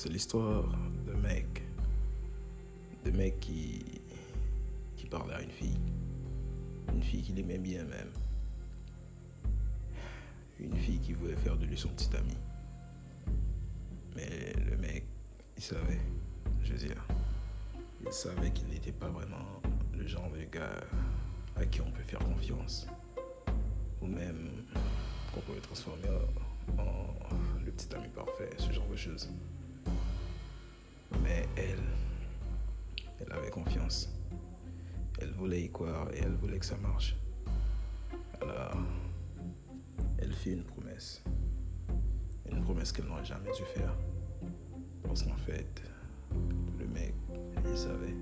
c'est l'histoire de mec. De mec qui, qui parlait à une fille. Une fille qu'il aimait bien même. Une fille qui voulait faire de lui son petit ami. Mais le mec, il savait, je veux dire, il savait qu'il n'était pas vraiment le genre de gars à qui on peut faire confiance. Ou même qu'on pouvait transformer en le petit ami parfait, ce genre de choses. Mais elle, elle avait confiance. Elle voulait y croire et elle voulait que ça marche. Alors, elle fit une promesse. Une promesse qu'elle n'aurait jamais dû faire. Parce qu'en fait, le mec, il savait.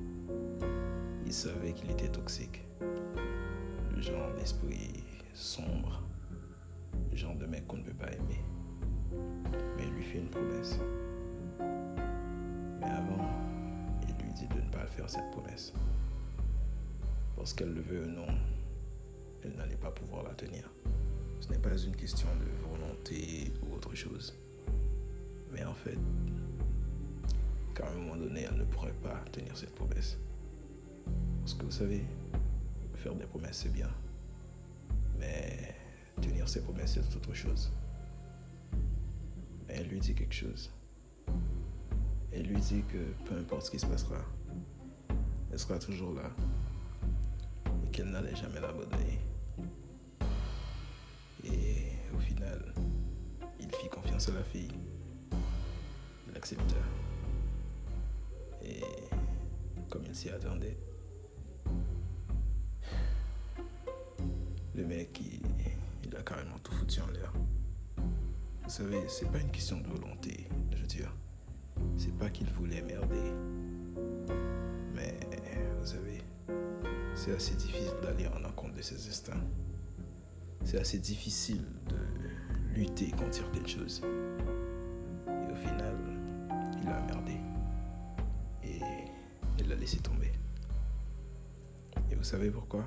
Il savait qu'il était toxique. Le genre d'esprit sombre. Le genre de mec qu'on ne peut pas aimer. Mais il lui fait une promesse. Mais avant, il lui dit de ne pas faire cette promesse. Parce qu'elle le veut ou non, elle n'allait pas pouvoir la tenir. Ce n'est pas une question de volonté ou autre chose. Mais en fait, qu'à un moment donné, elle ne pourrait pas tenir cette promesse. Parce que vous savez, faire des promesses, c'est bien. Mais tenir ses promesses, c'est autre chose. Elle lui dit quelque chose. Elle lui dit que peu importe ce qui se passera, elle sera toujours là. Et qu'elle n'allait jamais l'abandonner. Et au final, il fit confiance à la fille. Il accepta. Et comme il s'y attendait, le mec, il, il a carrément tout foutu en l'air. Vous savez, c'est pas une question de volonté, je veux dire. C'est pas qu'il voulait merder. Mais, vous savez, c'est assez difficile d'aller en encontre de ses instincts. C'est assez difficile de lutter contre certaines choses. Et au final, il a merdé. Et il l'a laissé tomber. Et vous savez pourquoi?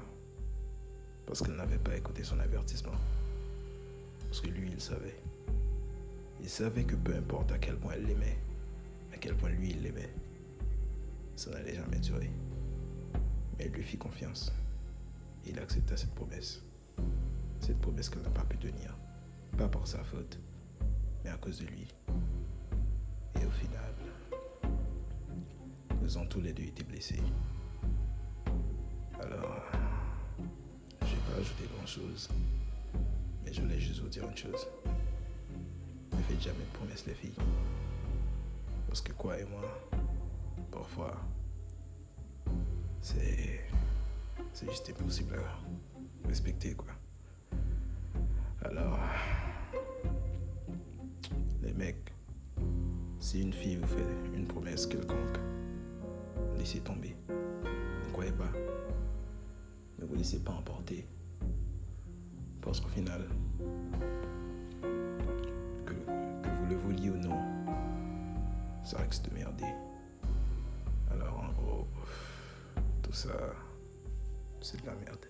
Parce qu'elle n'avait pas écouté son avertissement. Parce que lui, il savait. Il savait que peu importe à quel point elle l'aimait, ça n'allait jamais durer. Mais elle lui fit confiance. Et il accepta cette promesse. Cette promesse qu'elle n'a pas pu tenir. Pas par sa faute, mais à cause de lui. Et au final, nous avons tous les deux été blessés. Alors, j'ai pas ajouté grand chose, mais je voulais juste vous dire une chose. Ne faites jamais de promesses, les filles. Parce que quoi et moi, parfois, c'est. C'est juste impossible à respecter, quoi. Alors. Les mecs, si une fille vous fait une promesse quelconque, laissez tomber. Ne croyez pas. Ne vous laissez pas emporter. Parce qu'au final, que, vous le vouliez ou non, ça risque de merder. Tout ça, c'est de la merde.